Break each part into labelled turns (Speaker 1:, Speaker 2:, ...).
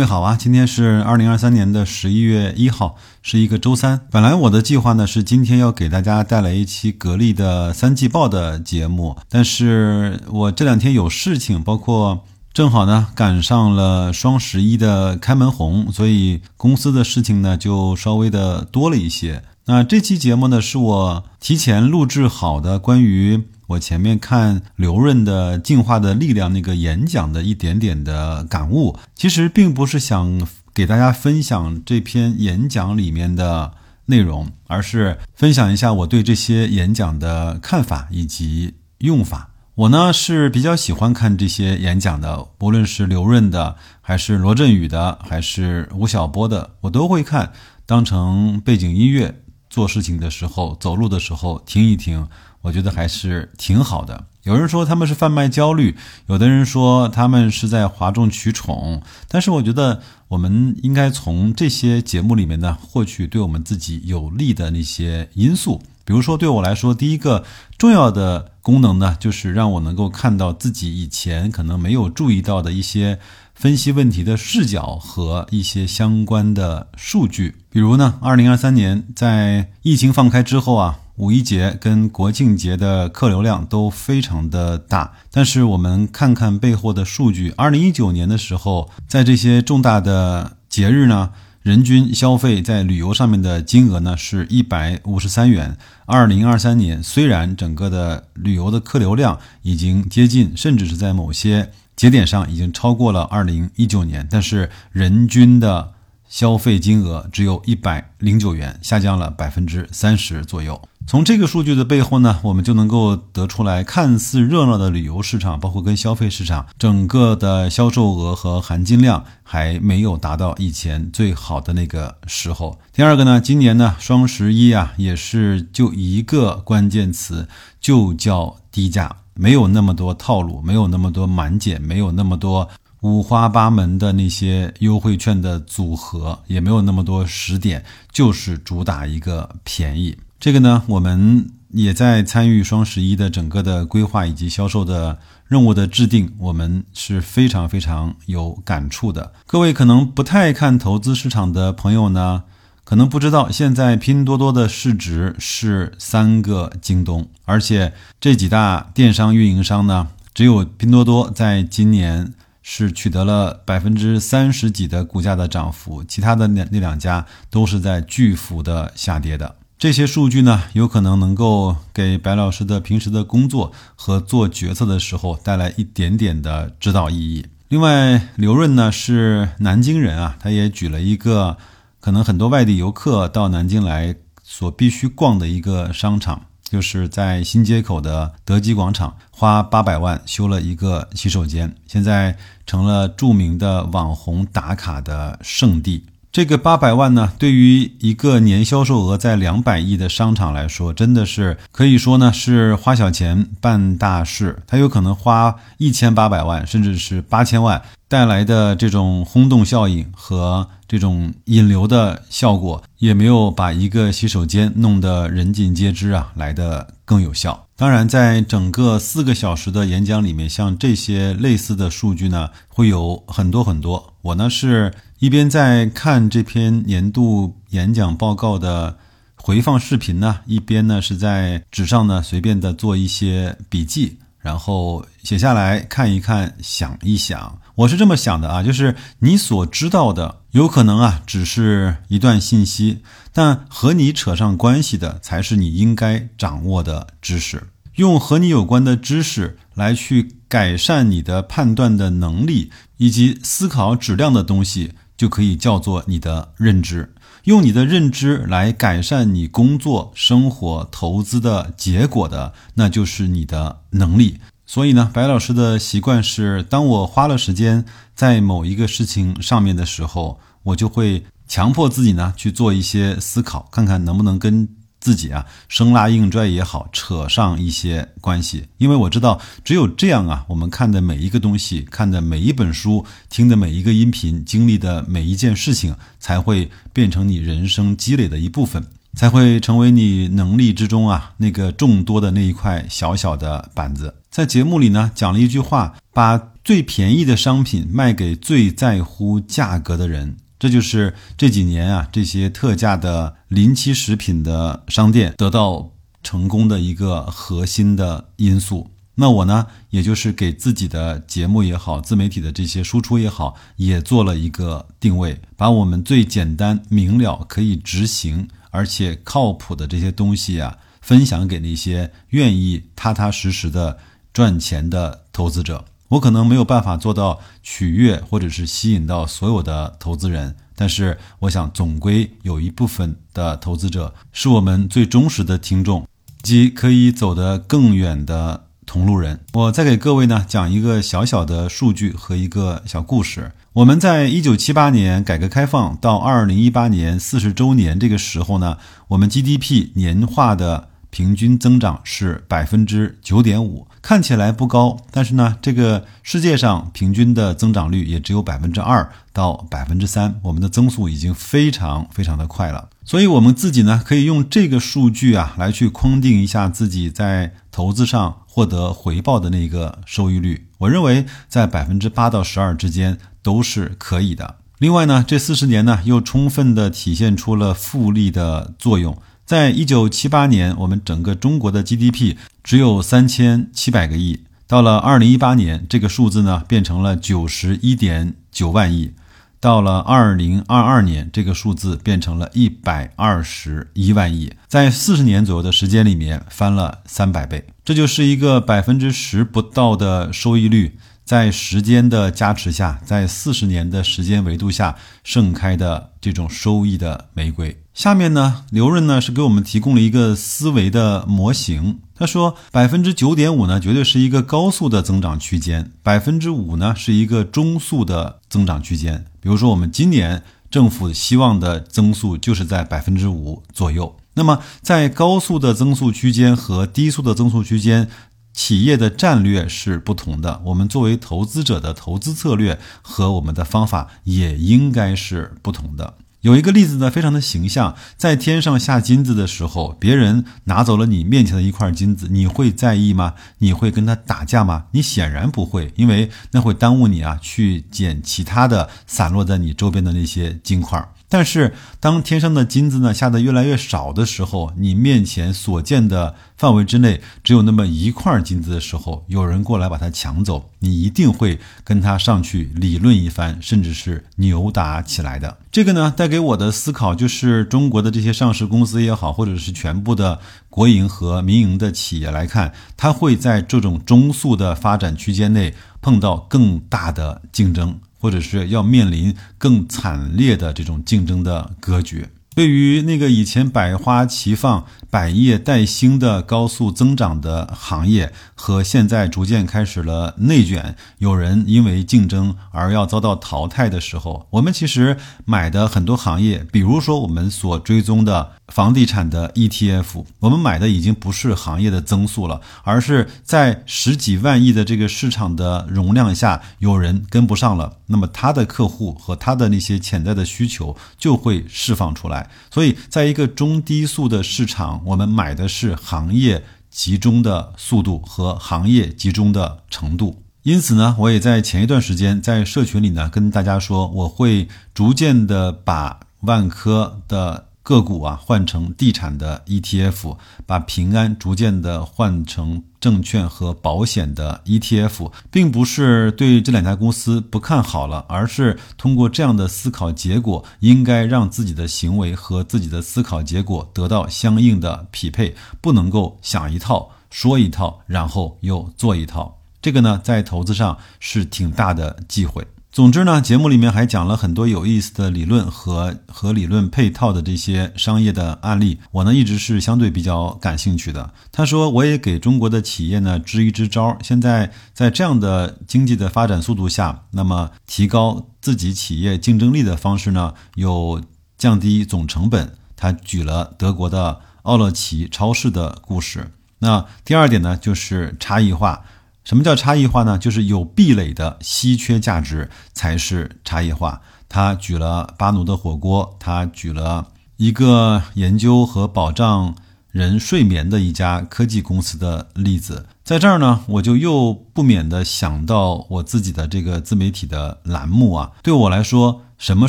Speaker 1: 各位好啊，今天是二零二三年的十一月一号，是一个周三。本来我的计划呢是今天要给大家带来一期格力的三季报的节目，但是我这两天有事情，包括正好呢赶上了双十一的开门红，所以公司的事情呢就稍微的多了一些。那这期节目呢是我提前录制好的关于。我前面看刘润的《进化的力量》那个演讲的一点点的感悟，其实并不是想给大家分享这篇演讲里面的内容，而是分享一下我对这些演讲的看法以及用法。我呢是比较喜欢看这些演讲的，无论是刘润的，还是罗振宇的，还是吴晓波的，我都会看，当成背景音乐，做事情的时候、走路的时候听一听。我觉得还是挺好的。有人说他们是贩卖焦虑，有的人说他们是在哗众取宠。但是我觉得我们应该从这些节目里面呢，获取对我们自己有利的那些因素。比如说，对我来说，第一个重要的功能呢，就是让我能够看到自己以前可能没有注意到的一些分析问题的视角和一些相关的数据。比如呢，二零二三年在疫情放开之后啊。五一节跟国庆节的客流量都非常的大，但是我们看看背后的数据，二零一九年的时候，在这些重大的节日呢，人均消费在旅游上面的金额呢是一百五十三元。二零二三年虽然整个的旅游的客流量已经接近，甚至是在某些节点上已经超过了二零一九年，但是人均的消费金额只有一百零九元，下降了百分之三十左右。从这个数据的背后呢，我们就能够得出来，看似热闹的旅游市场，包括跟消费市场，整个的销售额和含金量还没有达到以前最好的那个时候。第二个呢，今年呢双十一啊，也是就一个关键词，就叫低价，没有那么多套路，没有那么多满减，没有那么多五花八门的那些优惠券的组合，也没有那么多时点，就是主打一个便宜。这个呢，我们也在参与双十一的整个的规划以及销售的任务的制定，我们是非常非常有感触的。各位可能不太看投资市场的朋友呢，可能不知道，现在拼多多的市值是三个京东，而且这几大电商运营商呢，只有拼多多在今年是取得了百分之三十几的股价的涨幅，其他的那那两家都是在巨幅的下跌的。这些数据呢，有可能能够给白老师的平时的工作和做决策的时候带来一点点的指导意义。另外，刘润呢是南京人啊，他也举了一个可能很多外地游客到南京来所必须逛的一个商场，就是在新街口的德基广场，花八百万修了一个洗手间，现在成了著名的网红打卡的圣地。这个八百万呢，对于一个年销售额在两百亿的商场来说，真的是可以说呢是花小钱办大事。他有可能花一千八百万，甚至是八千万，带来的这种轰动效应和这种引流的效果，也没有把一个洗手间弄得人尽皆知啊来的更有效。当然，在整个四个小时的演讲里面，像这些类似的数据呢，会有很多很多。我呢是。一边在看这篇年度演讲报告的回放视频呢，一边呢是在纸上呢随便的做一些笔记，然后写下来看一看，想一想。我是这么想的啊，就是你所知道的，有可能啊只是一段信息，但和你扯上关系的才是你应该掌握的知识。用和你有关的知识来去改善你的判断的能力以及思考质量的东西。就可以叫做你的认知，用你的认知来改善你工作、生活、投资的结果的，那就是你的能力。所以呢，白老师的习惯是，当我花了时间在某一个事情上面的时候，我就会强迫自己呢去做一些思考，看看能不能跟。自己啊，生拉硬拽也好，扯上一些关系，因为我知道，只有这样啊，我们看的每一个东西，看的每一本书，听的每一个音频，经历的每一件事情，才会变成你人生积累的一部分。才会成为你能力之中啊那个众多的那一块小小的板子。在节目里呢，讲了一句话：把最便宜的商品卖给最在乎价格的人。这就是这几年啊，这些特价的临期食品的商店得到成功的一个核心的因素。那我呢，也就是给自己的节目也好，自媒体的这些输出也好，也做了一个定位，把我们最简单明了、可以执行而且靠谱的这些东西啊，分享给那些愿意踏踏实实的赚钱的投资者。我可能没有办法做到取悦或者是吸引到所有的投资人，但是我想总归有一部分的投资者是我们最忠实的听众，即可以走得更远的同路人。我再给各位呢讲一个小小的数据和一个小故事。我们在一九七八年改革开放到二零一八年四十周年这个时候呢，我们 GDP 年化的。平均增长是百分之九点五，看起来不高，但是呢，这个世界上平均的增长率也只有百分之二到百分之三，我们的增速已经非常非常的快了。所以，我们自己呢，可以用这个数据啊，来去框定一下自己在投资上获得回报的那个收益率。我认为在百分之八到十二之间都是可以的。另外呢，这四十年呢，又充分的体现出了复利的作用。在一九七八年，我们整个中国的 GDP 只有三千七百个亿，到了二零一八年，这个数字呢变成了九十一点九万亿，到了二零二二年，这个数字变成了一百二十一万亿，在四十年左右的时间里面翻了三百倍，这就是一个百分之十不到的收益率。在时间的加持下，在四十年的时间维度下盛开的这种收益的玫瑰。下面呢，刘润呢是给我们提供了一个思维的模型。他说，百分之九点五呢，绝对是一个高速的增长区间；百分之五呢，是一个中速的增长区间。比如说，我们今年政府希望的增速就是在百分之五左右。那么，在高速的增速区间和低速的增速区间。企业的战略是不同的，我们作为投资者的投资策略和我们的方法也应该是不同的。有一个例子呢，非常的形象，在天上下金子的时候，别人拿走了你面前的一块金子，你会在意吗？你会跟他打架吗？你显然不会，因为那会耽误你啊，去捡其他的散落在你周边的那些金块。但是，当天上的金子呢下的越来越少的时候，你面前所见的范围之内只有那么一块金子的时候，有人过来把它抢走，你一定会跟他上去理论一番，甚至是扭打起来的。这个呢，带给我的思考就是，中国的这些上市公司也好，或者是全部的国营和民营的企业来看，它会在这种中速的发展区间内碰到更大的竞争。或者是要面临更惨烈的这种竞争的格局。对于那个以前百花齐放、百业待兴的高速增长的行业，和现在逐渐开始了内卷，有人因为竞争而要遭到淘汰的时候，我们其实买的很多行业，比如说我们所追踪的。房地产的 ETF，我们买的已经不是行业的增速了，而是在十几万亿的这个市场的容量下，有人跟不上了，那么他的客户和他的那些潜在的需求就会释放出来。所以，在一个中低速的市场，我们买的是行业集中的速度和行业集中的程度。因此呢，我也在前一段时间在社群里呢跟大家说，我会逐渐的把万科的。个股啊换成地产的 ETF，把平安逐渐的换成证券和保险的 ETF，并不是对这两家公司不看好了，而是通过这样的思考结果，应该让自己的行为和自己的思考结果得到相应的匹配，不能够想一套说一套，然后又做一套。这个呢，在投资上是挺大的忌讳。总之呢，节目里面还讲了很多有意思的理论和和理论配套的这些商业的案例，我呢一直是相对比较感兴趣的。他说，我也给中国的企业呢支一支招。现在在这样的经济的发展速度下，那么提高自己企业竞争力的方式呢，有降低总成本。他举了德国的奥乐奇超市的故事。那第二点呢，就是差异化。什么叫差异化呢？就是有壁垒的稀缺价值才是差异化。他举了巴奴的火锅，他举了一个研究和保障人睡眠的一家科技公司的例子。在这儿呢，我就又不免的想到我自己的这个自媒体的栏目啊。对我来说，什么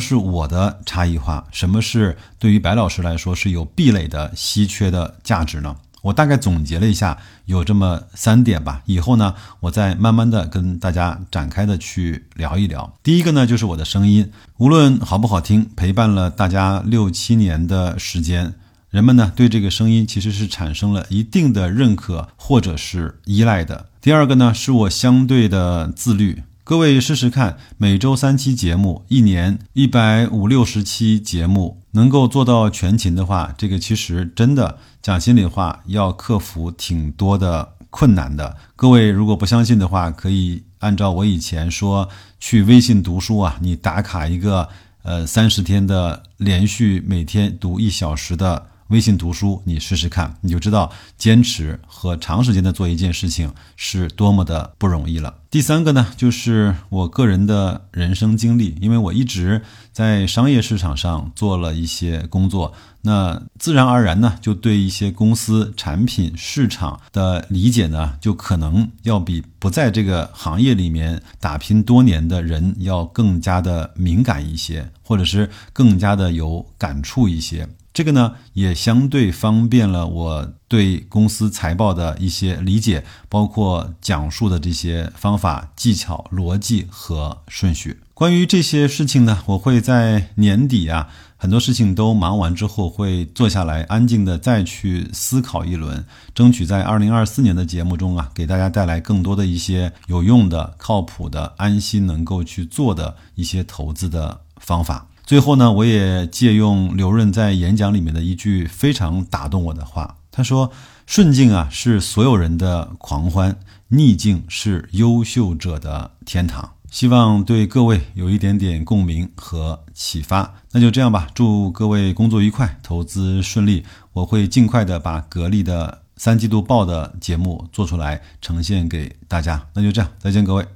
Speaker 1: 是我的差异化？什么是对于白老师来说是有壁垒的稀缺的价值呢？我大概总结了一下，有这么三点吧。以后呢，我再慢慢的跟大家展开的去聊一聊。第一个呢，就是我的声音，无论好不好听，陪伴了大家六七年的时间。人们呢对这个声音其实是产生了一定的认可或者是依赖的。第二个呢是我相对的自律。各位试试看，每周三期节目，一年一百五六十期节目，能够做到全勤的话，这个其实真的讲心里话，要克服挺多的困难的。各位如果不相信的话，可以按照我以前说去微信读书啊，你打卡一个呃三十天的连续每天读一小时的。微信读书，你试试看，你就知道坚持和长时间的做一件事情是多么的不容易了。第三个呢，就是我个人的人生经历，因为我一直在商业市场上做了一些工作，那自然而然呢，就对一些公司、产品、市场的理解呢，就可能要比不在这个行业里面打拼多年的人要更加的敏感一些，或者是更加的有感触一些。这个呢，也相对方便了我对公司财报的一些理解，包括讲述的这些方法、技巧、逻辑和顺序。关于这些事情呢，我会在年底啊，很多事情都忙完之后，会坐下来安静的再去思考一轮，争取在二零二四年的节目中啊，给大家带来更多的一些有用的、靠谱的、安心能够去做的一些投资的方法。最后呢，我也借用刘润在演讲里面的一句非常打动我的话，他说：“顺境啊是所有人的狂欢，逆境是优秀者的天堂。”希望对各位有一点点共鸣和启发。那就这样吧，祝各位工作愉快，投资顺利。我会尽快的把格力的三季度报的节目做出来，呈现给大家。那就这样，再见各位。